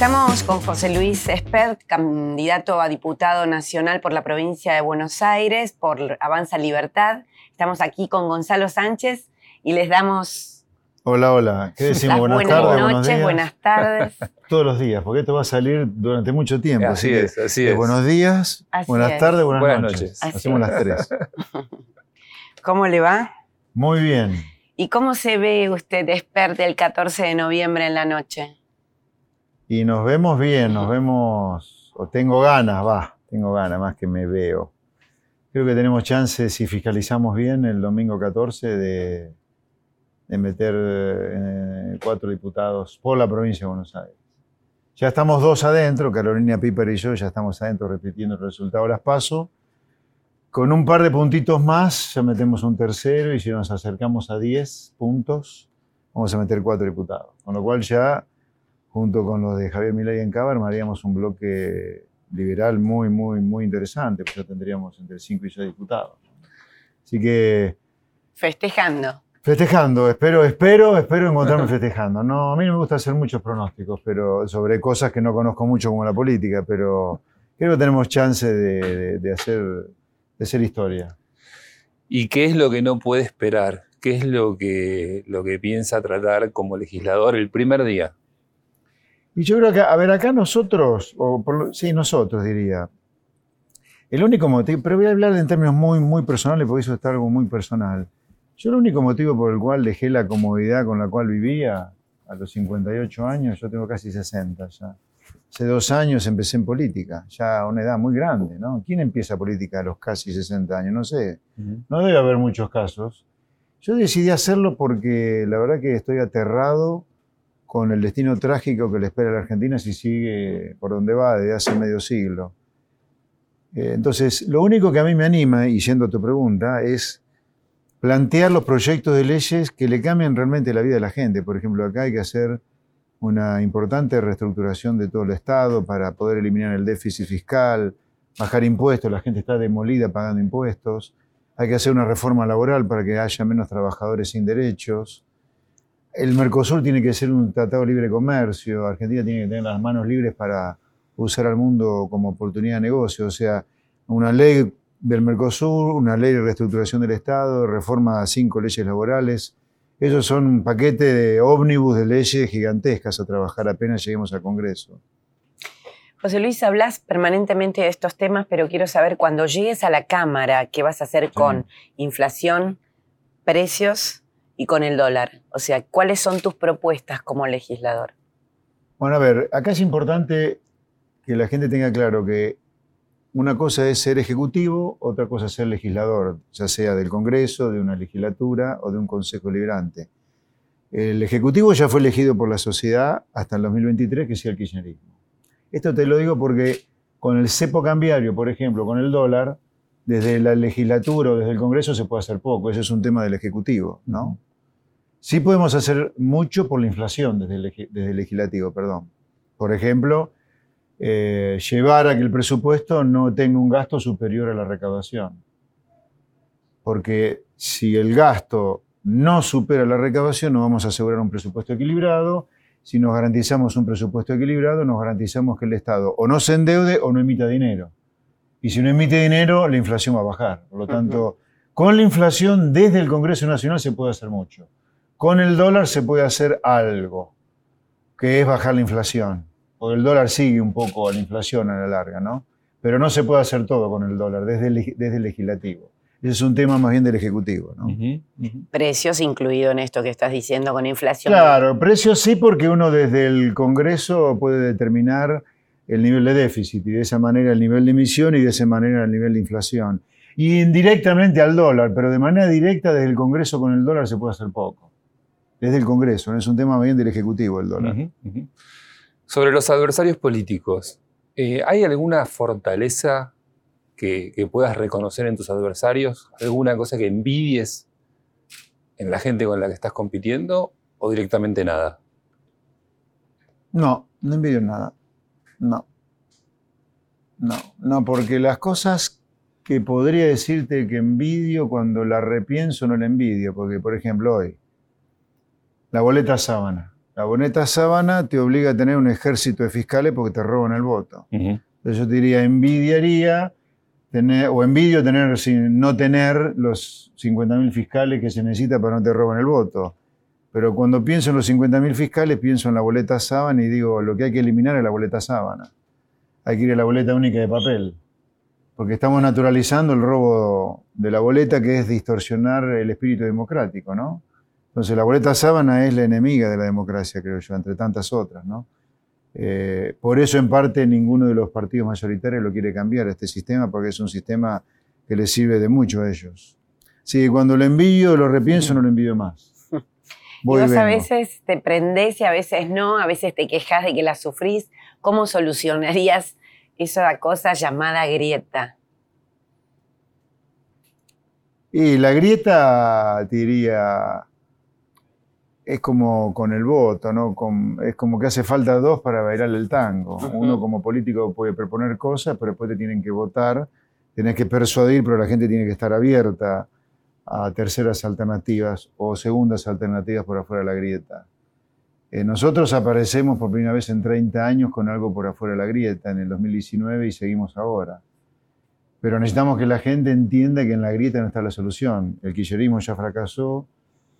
Estamos con José Luis Espert, candidato a diputado nacional por la provincia de Buenos Aires, por Avanza Libertad. Estamos aquí con Gonzalo Sánchez y les damos Hola, hola. ¿Qué decimos? las Buenas buenas tardes, buenos noches, días. buenas tardes. Todos los días, porque esto va a salir durante mucho tiempo. Así es, así es. Buenos días, Así buenas es. tardes, buenas, Buenas noches. noches. Hacemos es. las tres. ¿Cómo le va? Muy bien. ¿Y cómo se ve usted Espert el 14 de noviembre en la noche? Y nos vemos bien, nos vemos, o tengo ganas, va, tengo ganas más que me veo. Creo que tenemos chances, si fiscalizamos bien, el domingo 14 de, de meter eh, cuatro diputados por la provincia de Buenos Aires. Ya estamos dos adentro, Carolina Piper y yo ya estamos adentro repitiendo el resultado de las PASO. Con un par de puntitos más ya metemos un tercero y si nos acercamos a 10 puntos, vamos a meter cuatro diputados. Con lo cual ya junto con los de Javier Milei en Cabar, haríamos un bloque liberal muy, muy, muy interesante, pues ya tendríamos entre 5 y 6 diputados. Así que Festejando. festejando, espero, espero, espero encontrarme festejando. No, a mí no me gusta hacer muchos pronósticos, pero sobre cosas que no conozco mucho como la política, pero creo que tenemos chance de, de- de hacer, de hacer historia. ¿Y qué es lo que no puede esperar? ¿Qué es lo que, lo que piensa tratar como legislador el primer día? Y yo creo que, a ver, acá nosotros, o por sí, nosotros diría, el único motivo, pero voy a hablar en términos muy, muy personales porque eso está algo muy personal. Yo el único motivo por el cual dejé la comodidad con la cual vivía a los 58 años, yo tengo casi 60 ya. Hace dos años empecé en política, ya a una edad muy grande, ¿no? ¿Quién empieza política a los casi 60 años? No sé. No debe haber muchos casos. Yo decidí hacerlo porque la verdad que estoy aterrado con el destino trágico que le espera a la Argentina si sigue por donde va desde hace medio siglo. Eh, Entonces, lo único que a mí me anima, y yendo a tu pregunta, es plantear los proyectos de leyes que le cambien realmente la vida de la gente. Por ejemplo, acá hay que hacer una importante reestructuración de todo el Estado para poder eliminar el déficit fiscal, bajar impuestos, la gente está demolida pagando impuestos. Hay que hacer una reforma laboral para que haya menos trabajadores sin derechos. El Mercosur tiene que ser un tratado de libre comercio. Argentina tiene que tener las manos libres para usar al mundo como oportunidad de negocio. O sea, una ley del Mercosur, una ley de reestructuración del Estado, reforma a cinco leyes laborales. Esos son un paquete de ómnibus de leyes gigantescas a trabajar apenas lleguemos al Congreso. José Luis, hablas permanentemente de estos temas, pero quiero saber cuando llegues a la Cámara, ¿qué vas a hacer con inflación, precios y con el dólar? O sea, ¿cuáles son tus propuestas como legislador? Bueno, a ver, acá es importante que la gente tenga claro que una cosa es ser ejecutivo, otra cosa es ser legislador, ya sea del Congreso, de una legislatura o de un Consejo Liberante. El Ejecutivo ya fue elegido por la sociedad hasta el 2023, que sea el kirchnerismo. Esto te lo digo porque con el cepo cambiario, por ejemplo, con el dólar, desde la legislatura o desde el Congreso se puede hacer poco. Ese es un tema del Ejecutivo, ¿no? Sí podemos hacer mucho por la inflación desde el, desde el legislativo, perdón. Por ejemplo, eh, llevar a que el presupuesto no tenga un gasto superior a la recaudación. Porque si el gasto no supera la recaudación, no vamos a asegurar un presupuesto equilibrado. Si nos garantizamos un presupuesto equilibrado, nos garantizamos que el Estado o no se endeude o no emita dinero. Y si no emite dinero, la inflación va a bajar. Por lo tanto, con la inflación desde el Congreso Nacional se puede hacer mucho. Con el dólar se puede hacer algo, que es bajar la inflación. Porque el dólar sigue un poco a la inflación a la larga, ¿no? Pero no se puede hacer todo con el dólar desde el, desde el legislativo. Ese es un tema más bien del ejecutivo, ¿no? Precios incluido en esto que estás diciendo con inflación. Claro, precios sí, porque uno desde el Congreso puede determinar el nivel de déficit y de esa manera el nivel de emisión y de esa manera el nivel de inflación. Y indirectamente al dólar, pero de manera directa desde el Congreso con el dólar se puede hacer poco. Desde el Congreso, no es un tema más bien del Ejecutivo el dólar. Sobre los adversarios políticos, eh, ¿hay alguna fortaleza que, que puedas reconocer en tus adversarios? ¿Alguna cosa que envidies en la gente con la que estás compitiendo o directamente nada? No, no envidio nada. No. No, no, porque las cosas que podría decirte que envidio cuando la repienso no la envidio, porque por ejemplo hoy, la boleta sábana, la boleta sábana te obliga a tener un ejército de fiscales porque te roban el voto. Entonces yo te diría, envidiaría tener, o envidio tener, no tener los 50.000 fiscales que se necesita para no te roban el voto. Pero cuando pienso en los 50.000 fiscales, pienso en la boleta sábana y digo, lo que hay que eliminar es la boleta sábana. Hay que ir a la boleta única de papel. Porque estamos naturalizando el robo de la boleta, que es distorsionar el espíritu democrático, ¿no? Entonces la boleta sábana es la enemiga de la democracia, creo yo, entre tantas otras, ¿no? Eh, por eso, en parte, ninguno de los partidos mayoritarios lo quiere cambiar, este sistema, porque es un sistema que les sirve de mucho a ellos. Sí, cuando lo envío, lo repienso, no lo envío más. y vos a veces te prendés y a veces no, a veces te quejas de que la sufrís. ¿Cómo solucionarías esa cosa llamada grieta? Y la grieta, diría, es como con el voto, ¿no? es como que hace falta dos para bailar el tango. Uno como político puede proponer cosas, pero después te tienen que votar, tenés que persuadir, pero la gente tiene que estar abierta a terceras alternativas o segundas alternativas por afuera de la grieta. Eh, nosotros aparecemos por primera vez en 30 años con algo por afuera de la grieta, en el 2019, y seguimos ahora. Pero necesitamos que la gente entienda que en la grieta no está la solución. El kirchnerismo ya fracasó,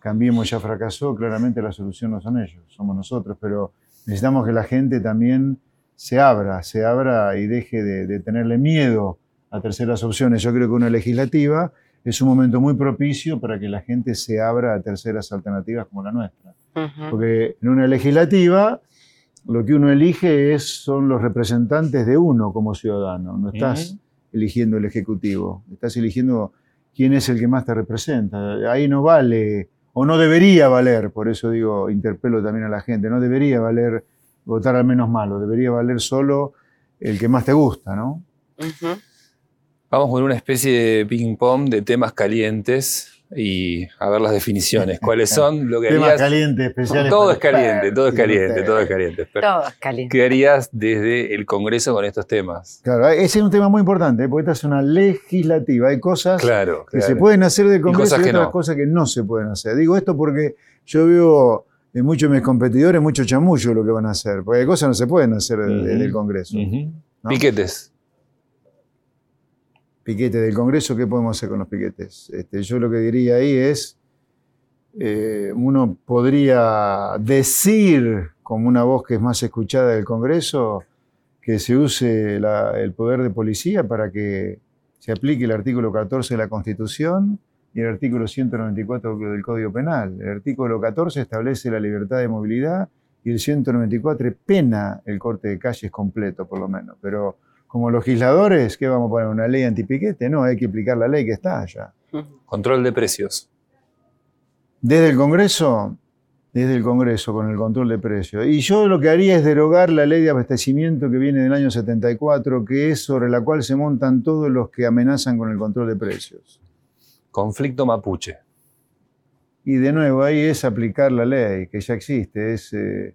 Cambiemos ya fracasó, claramente la solución no son ellos, somos nosotros, pero necesitamos que la gente también se abra, se abra y deje de, tenerle miedo a terceras opciones. Yo creo que una legislativa es un momento muy propicio para que la gente se abra a terceras alternativas como la nuestra. Porque en una legislativa lo que uno elige es, son los representantes de uno como ciudadano, no estás eligiendo el Ejecutivo, estás eligiendo quién es el que más te representa. Ahí no vale o no debería valer, por eso digo, interpelo también a la gente, no debería valer votar al menos malo, debería valer solo el que más te gusta, ¿no? Vamos con una especie de ping-pong de temas calientes y a ver las definiciones. ¿Cuáles son? Lo que Temas calientes, especiales. Todo es caliente, todo es caliente, todo es caliente. Todo es caliente. ¿Qué harías desde el Congreso con estos temas? Claro, ese es un tema muy importante, porque esta es una legislativa. Hay cosas que se pueden hacer del Congreso y, otras cosas que no se pueden hacer. Digo esto porque yo veo en muchos de mis competidores mucho chamullo lo que van a hacer, porque hay cosas que no se pueden hacer del Congreso. Piquetes piquete del Congreso, ¿qué podemos hacer con los piquetes? Este, yo lo que diría ahí es, eh, uno podría decir, como una voz que es más escuchada del Congreso, que se use el poder de policía para que se aplique el artículo 14 de la Constitución y el artículo 194 del Código Penal. El artículo 14 establece la libertad de movilidad y el 194 pena el corte de calles completo, por lo menos. Pero como legisladores, ¿qué vamos a poner? ¿Una ley antipiquete? No, hay que aplicar la ley que está allá. Control de precios. Desde el Congreso, desde el Congreso con el control de precios. Y yo lo que haría es derogar la ley de abastecimiento que viene del año 74, que es sobre la cual se montan todos los que amenazan con el control de precios. Conflicto mapuche. Y de nuevo, ahí es aplicar la ley que ya existe, es eh,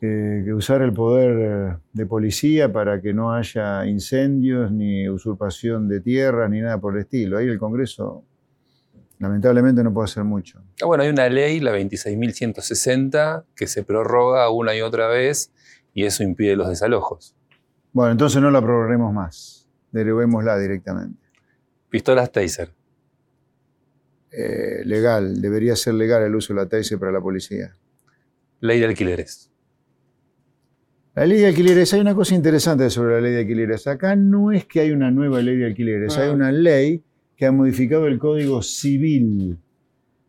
que usar el poder eh, de policía para que no haya incendios, ni usurpación de tierra, ni nada por el estilo. Ahí el Congreso lamentablemente no puede hacer mucho. Ah, bueno, hay una ley, la 26.160, que se prorroga una y otra vez y eso impide los desalojos. Bueno, entonces no la prorroguemos más, derivémosla directamente. Pistolas Taser. Eh, legal, debería ser legal el uso de la Taser para la policía. Ley de alquileres. La ley de alquileres, hay una cosa interesante sobre la ley de alquileres. Acá no es que hay una nueva ley de alquileres, hay ah. una ley que ha modificado el Código Civil.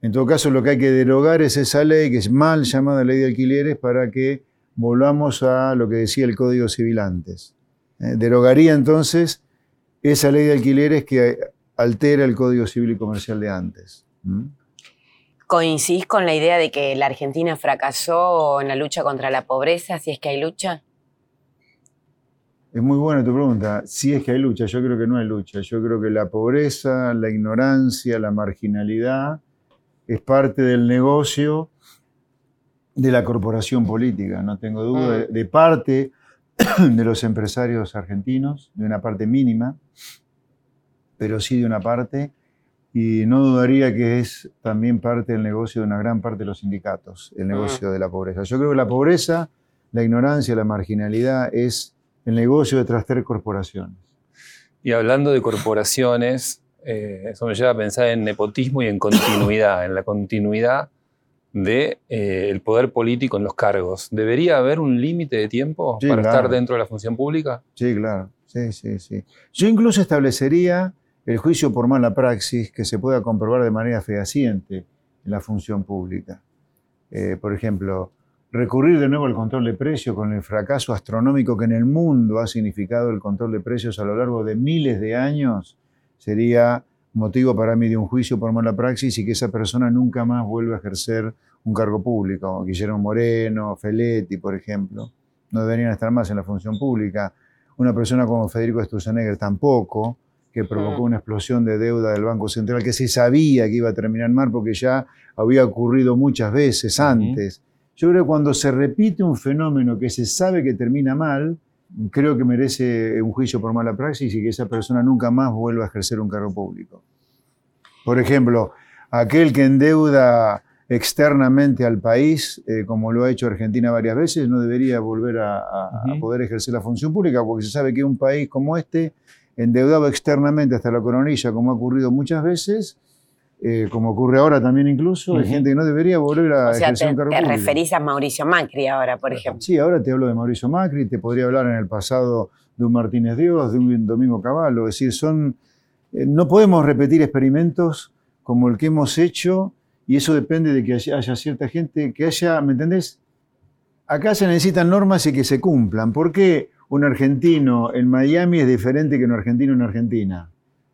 En todo caso, lo que hay que derogar es esa ley, que es mal llamada ley de alquileres, para que volvamos a lo que decía el Código Civil antes. Eh, derogaría entonces esa ley de alquileres que altera el Código Civil y Comercial de antes. ¿Coincidís con la idea de que la Argentina fracasó en la lucha contra la pobreza, si es que hay lucha? Es muy buena tu pregunta. Si es que hay lucha, yo creo que no hay lucha. Yo creo que la pobreza, la ignorancia, la marginalidad es parte del negocio de la corporación política, no tengo duda, mm. de parte de los empresarios argentinos, de una parte mínima, pero sí de una parte Y no dudaría que es también parte del negocio de una gran parte de los sindicatos, el negocio de la pobreza. Yo creo que la pobreza, la ignorancia, la marginalidad es el negocio de traster corporaciones. Y hablando de corporaciones, eh, eso me lleva a pensar en nepotismo y en continuidad, en la continuidad del de, eh, poder político en los cargos. ¿Debería haber un límite de tiempo Sí, para claro. estar dentro de la función pública? Sí, claro. Sí, sí, sí. Yo incluso establecería el juicio por mala praxis que se pueda comprobar de manera fehaciente en la función pública. Eh, por ejemplo, recurrir de nuevo al control de precios con el fracaso astronómico que en el mundo ha significado el control de precios a lo largo de miles de años sería motivo para mí de un juicio por mala praxis y que esa persona nunca más vuelva a ejercer un cargo público. Guillermo Moreno, Feletti, por ejemplo, no deberían estar más en la función pública. Una persona como Federico Sturzenegger tampoco, que provocó una explosión de deuda del Banco Central que se sabía que iba a terminar mal porque ya había ocurrido muchas veces antes. Yo creo que cuando se repite un fenómeno que se sabe que termina mal, creo que merece un juicio por mala praxis y que esa persona nunca más vuelva a ejercer un cargo público. Por ejemplo, aquel que endeuda externamente al país, eh, como lo ha hecho Argentina varias veces, no debería volver a, a- a Ujú. poder ejercer la función pública, porque se sabe que un país como este, endeudado externamente hasta la coronilla, como ha ocurrido muchas veces, eh, como ocurre ahora también incluso, hay Ujú. gente que no debería volver a O sea, ejercer te, un cargo te público. referís a Mauricio Macri ahora, por ejemplo. Sí, ahora te hablo de Mauricio Macri, te podría hablar en el pasado de un Martínez Dios, de un Domingo Cavallo. Es decir, son, eh, no podemos repetir experimentos como el que hemos hecho y eso depende de que haya, haya cierta gente, que haya, ¿me entendés? Acá se necesitan normas y que se cumplan. ¿Por qué un argentino en Miami es diferente que un argentino en Argentina?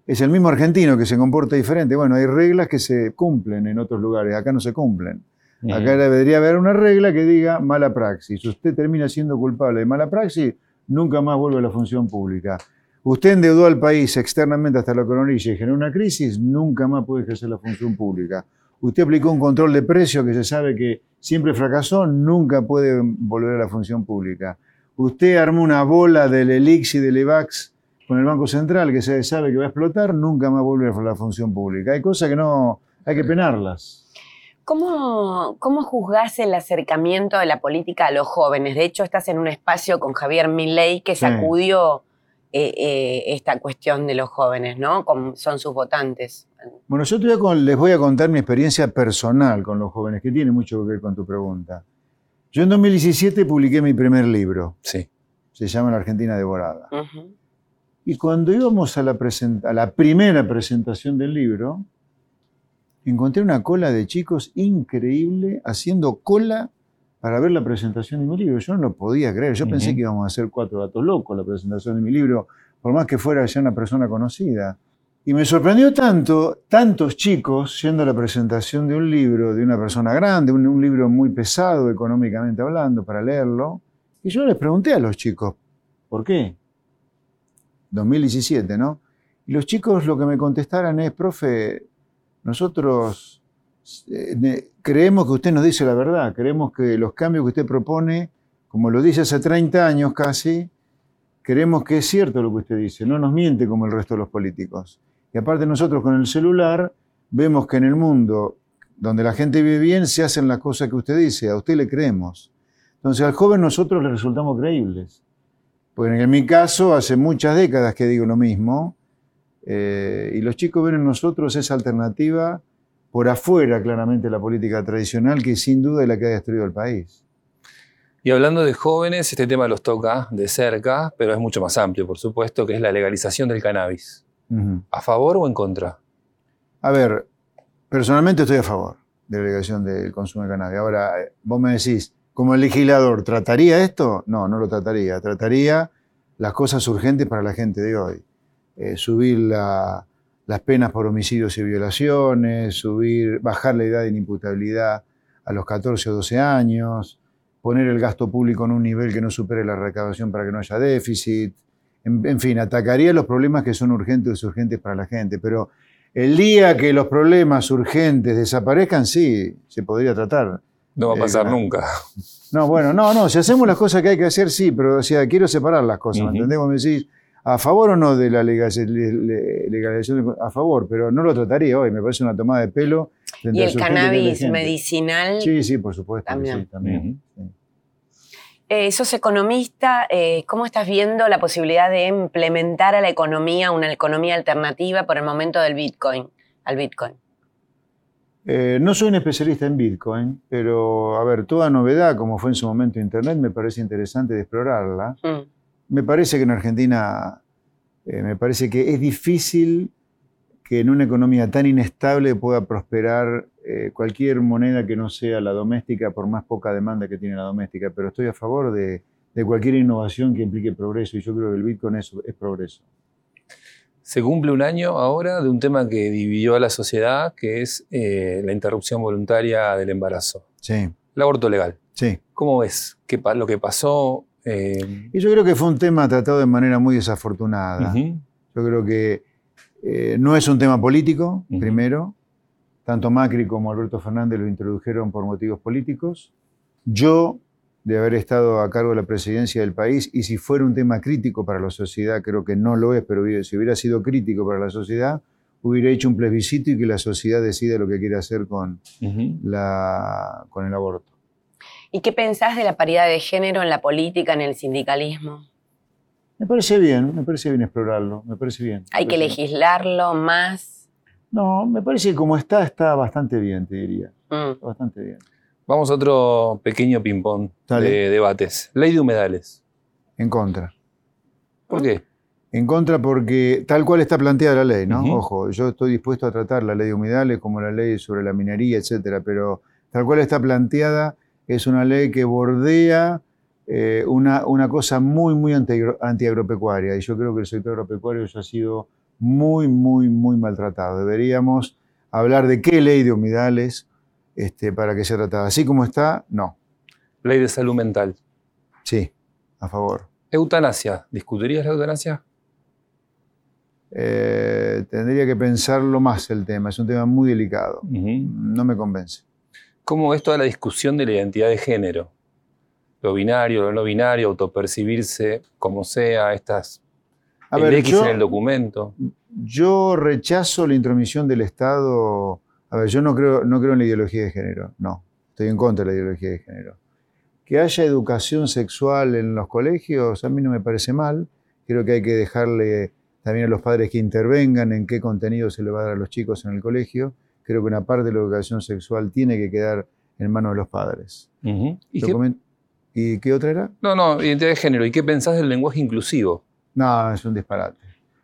Es el mismo argentino que se comporta diferente. Bueno, hay reglas que se cumplen en otros lugares, acá no se cumplen. Acá debería haber una regla que diga mala praxis. Usted termina siendo culpable de mala praxis, nunca más vuelve a la función pública. Usted endeudó al país externamente hasta la coronilla y generó una crisis, nunca más puede ejercer la función pública. Usted aplicó un control de precios que se sabe que siempre fracasó, nunca puede volver a la función pública. Usted armó una bola del ELIX y del EVAX con el Banco Central que se sabe que va a explotar, nunca más vuelve a la función pública. Hay cosas que no, hay que penarlas. ¿Cómo, ¿Cómo juzgás el acercamiento de la política a los jóvenes? De hecho, estás en un espacio con Javier Milei que Sí. sacudió eh, eh, esta cuestión de los jóvenes, ¿no? Como son sus votantes. Bueno, yo te voy a con- les voy a contar mi experiencia personal con los jóvenes, que tiene mucho que ver con tu pregunta. Yo en 2017 publiqué mi primer libro, Sí. se llama La Argentina Devorada. Ujú. Y cuando íbamos a la, a la primera presentación del libro, encontré una cola de chicos increíble haciendo cola para ver la presentación de mi libro. Yo no lo podía creer. Yo pensé Ujú. que íbamos a hacer cuatro gatos locos la presentación de mi libro, por más que fuera ya una persona conocida. Y me sorprendió tanto, tantos chicos yendo la presentación de un libro de una persona grande, un, libro muy pesado económicamente hablando, para leerlo. Y yo les pregunté a los chicos, ¿por qué? 2017, ¿no? Y los chicos lo que me contestaron es, profe, nosotros eh, creemos que usted nos dice la verdad, creemos que los cambios que usted propone, como lo dice hace 30 años casi, creemos que es cierto lo que usted dice, no nos miente como el resto de los políticos. Y aparte nosotros con el celular vemos que en el mundo donde la gente vive bien se hacen las cosas que usted dice, a usted le creemos. Entonces al joven nosotros le resultamos creíbles. Porque en mi caso hace muchas décadas que digo lo mismo, eh, y los chicos ven en nosotros esa alternativa por afuera claramente la política tradicional que sin duda es la que ha destruido el país. Y hablando de jóvenes, este tema los toca de cerca, pero es mucho más amplio, por supuesto, que es la legalización del cannabis. ¿A favor o en contra? A ver, personalmente estoy a favor de la legalización del consumo de cannabis. Ahora, eh, vos me decís, como legislador, ¿trataría esto? No, no lo trataría. Trataría las cosas urgentes para la gente de hoy. Eh, subir la- las penas por homicidios y violaciones, subir, bajar la edad de inimputabilidad a los 14 o 12 años, poner el gasto público en un nivel que no supere la recaudación para que no haya déficit. En, en fin, atacaría los problemas que son urgentes y urgentes para la gente, pero el día que los problemas urgentes desaparezcan, sí, se podría tratar. No va a Eh, pasar claro. nunca. No, bueno, no, no, si hacemos las cosas que hay que hacer, sí, pero o sea, quiero separar las cosas, ¿me Ujú. entendés? Vos me decís, ¿A favor o no de la legalización? A favor, pero no lo trataría hoy. Me parece una tomada de pelo. ¿Y el cannabis medicinal? Sí, sí, por supuesto. También. Sí, también. Eh, sos economista, eh, ¿cómo estás viendo la posibilidad de implementar a la economía una economía alternativa por el momento del Bitcoin, al Bitcoin? Eh, no soy un especialista en Bitcoin, pero a ver, toda novedad, como fue en su momento Internet, me parece interesante de explorarla. Mm. Me parece que en Argentina, eh, me parece que es difícil que en una economía tan inestable pueda prosperar eh, cualquier moneda que no sea la doméstica, por más poca demanda que tiene la doméstica, pero estoy a favor de, cualquier innovación que implique progreso y yo creo que el Bitcoin es, es progreso. Se cumple un año ahora de un tema que dividió a la sociedad, que es eh, la interrupción voluntaria del embarazo. Sí. El aborto legal. Sí. ¿Cómo ves ¿Qué, lo que pasó? Eh, y yo creo que fue un tema tratado de manera muy desafortunada. Yo creo que eh, no es un tema político, primero. Tanto Macri como Alberto Fernández lo introdujeron por motivos políticos. Yo, de haber estado a cargo de la presidencia del país, y si fuera un tema crítico para la sociedad, creo que no lo es, pero si hubiera sido crítico para la sociedad, hubiera hecho un plebiscito y que la sociedad decida lo que quiere hacer con, la, con el aborto. ¿Y qué pensás de la paridad de género en la política, en el sindicalismo? Me parece bien, me parece bien explorarlo, me parece bien. ¿Hay que legislarlo más? No, me parece que como está, está bastante bien, te diría. Mm. Bastante bien. Vamos a otro pequeño ping-pong de debates. Ley de humedales. En contra. ¿Por qué? En contra porque tal cual está planteada la ley, ¿no? Ojo, yo estoy dispuesto a tratar la ley de humedales como la ley sobre la minería, etcétera, pero tal cual está planteada, es una ley que bordea eh, una, una, cosa muy, muy antiagropecuaria. Y yo creo que el sector agropecuario ya ha sido muy, muy, muy maltratado. Deberíamos hablar de qué ley de humedales este, para que sea tratada. Así como está, no. Ley de salud mental. Sí, a favor. Eutanasia. ¿Discutirías la eutanasia? Eh, tendría que pensarlo más el tema. Es un tema muy delicado. No me convence. ¿Cómo es toda la discusión de la identidad de género? Lo binario, lo no binario, autopercibirse como sea, estas a el X en el documento. Yo rechazo la intromisión del Estado. A ver, yo no creo, no creo en la ideología de género, no. Estoy en contra de la ideología de género. Que haya educación sexual en los colegios, a mí no me parece mal. Creo que hay que dejarle también a los padres que intervengan en qué contenido se le va a dar a los chicos en el colegio creo que una parte de la educación sexual tiene que quedar en manos de los padres. ¿Y, qué? otra era? No, no, identidad de género. ¿Y qué pensás del lenguaje inclusivo? No, es un disparate.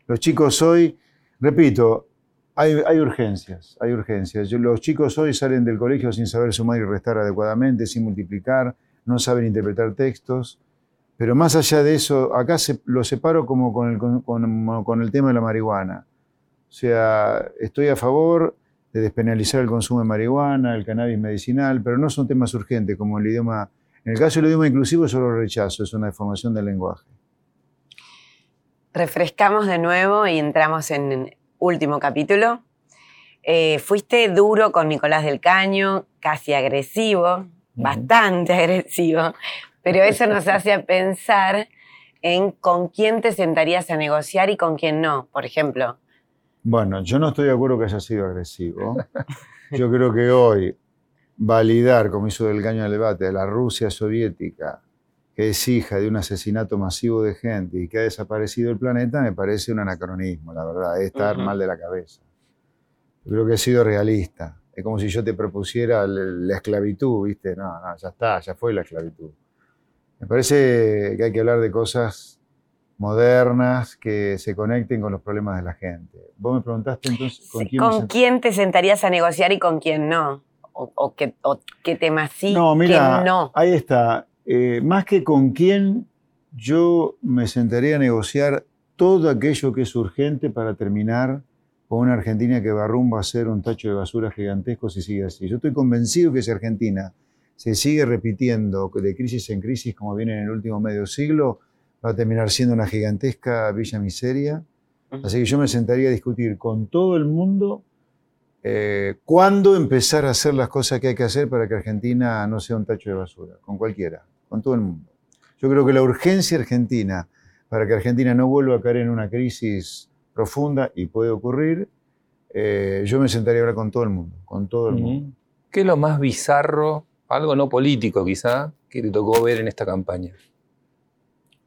Los chicos hoy, repito, hay, urgencias, hay urgencias. los chicos hoy salen del colegio sin saber sumar y restar adecuadamente, sin multiplicar, no saben interpretar textos. Pero más allá de eso, acá se, lo separo como con el, con el tema de la marihuana. O sea, estoy a favor de despenalizar el consumo de marihuana, el cannabis medicinal, pero no son temas urgentes como el idioma. En el caso del idioma inclusivo, solo rechazo, es una deformación del lenguaje. Refrescamos de nuevo y entramos en último capítulo. Eh, fuiste duro con Nicolás del Caño, casi agresivo, bastante agresivo, pero eso nos hace pensar en con quién te sentarías a negociar y con quién no. Por ejemplo, bueno, yo no estoy de acuerdo que haya sido agresivo. Yo creo que hoy validar, como hizo del caño del debate, de la Rusia soviética, que es hija de un asesinato masivo de gente y que ha desaparecido el planeta, me parece un anacronismo, la verdad, es estar mal de la cabeza. Yo creo que he sido realista. Es como si yo te propusiera la esclavitud, ¿viste? No, no, ya está, ya fue la esclavitud. Me parece que hay que hablar de cosas modernas que se conecten con los problemas de la gente. Vos me preguntaste entonces con quién, te sentarías a negociar y con quién no. O, qué, temas sí, no, mira, no. Ahí está. Eh, más que con quién, yo me sentaría a negociar todo aquello que es urgente para terminar con una Argentina que va rumbo a ser un tacho de basura gigantesco si sigue así. Yo estoy convencido que si Argentina se sigue repitiendo de crisis en crisis como viene en el último medio siglo, va a terminar siendo una gigantesca villa miseria. Así que yo me sentaría a discutir con todo el mundo eh, cuándo empezar a hacer las cosas que hay que hacer para que Argentina no sea un tacho de basura, con cualquiera, con todo el mundo. Yo creo que la urgencia argentina para que Argentina no vuelva a caer en una crisis profunda y puede ocurrir, eh, yo me sentaría a hablar con todo el mundo, con todo el mundo. ¿Qué es lo más bizarro, algo no político quizá, que te tocó ver en esta campaña?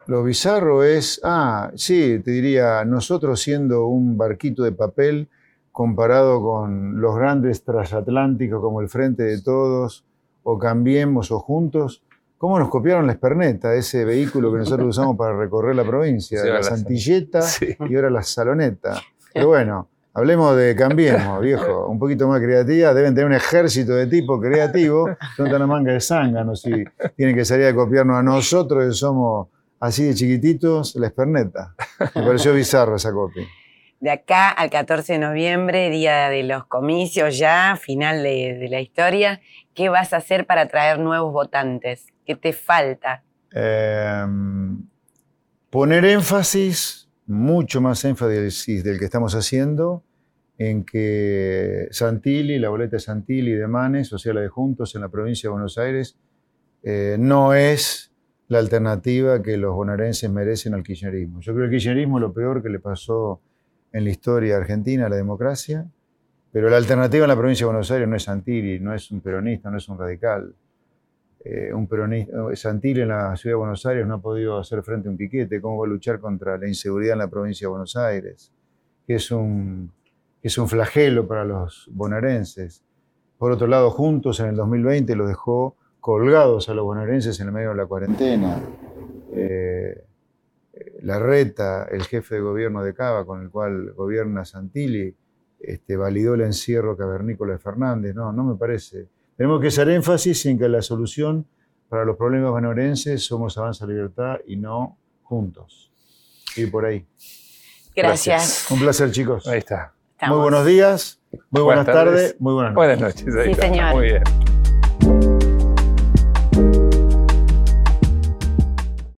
Lo bizarro es, ah, sí, te diría, nosotros siendo un barquito de papel comparado con los grandes transatlánticos como el Frente de Todos, o Cambiemos o Juntos, ¿cómo nos copiaron la Esperneta, ese vehículo que nosotros usamos para recorrer la provincia? la, Santilleta y ahora la Saloneta. Pero bueno, Hablemos de Cambiemos, viejo, un poquito más creativa. Deben tener un ejército de tipo creativo. Son tan manga de zánganos si tienen que salir a copiarnos a nosotros, que somos así de chiquititos, la esperneta. Me pareció bizarro esa copia. De acá al 14 de noviembre, día de los comicios ya, final de, la historia, ¿qué vas a hacer para atraer nuevos votantes? ¿Qué te falta? Em, poner énfasis, mucho más énfasis del que estamos haciendo, en que Santilli, la boleta de Santilli de Manes, o sea, la de Juntos en la provincia de Buenos Aires, eh, no es la alternativa que los bonaerenses merecen al kirchnerismo. Yo creo que el kirchnerismo es lo peor que le pasó en la historia argentina a la democracia, pero la alternativa en la provincia de Buenos Aires no es Santilli, no es un peronista, no es un radical. Eh, un peronista, Santilli en la ciudad de Buenos Aires no ha podido hacer frente a un piquete, ¿cómo va a luchar contra la inseguridad en la provincia de Buenos Aires? Que es un es un flagelo para los bonaerenses. Por otro lado, Juntos en el 2020 los dejó colgados a los bonaerenses en el medio de la cuarentena. Eh, la reta, el jefe de gobierno de Cava, con el cual gobierna Santilli, este, validó el encierro cavernícola de Fernández. No, no me parece. Tenemos que hacer énfasis en que la solución para los problemas bonaerenses somos Avanza Libertad y no juntos. Y por ahí. Gracias. Un placer, chicos. Ahí está. Muy buenos días, muy buenas, tardes, muy buenas noches. Buenas noches. sí, señor. Muy bien.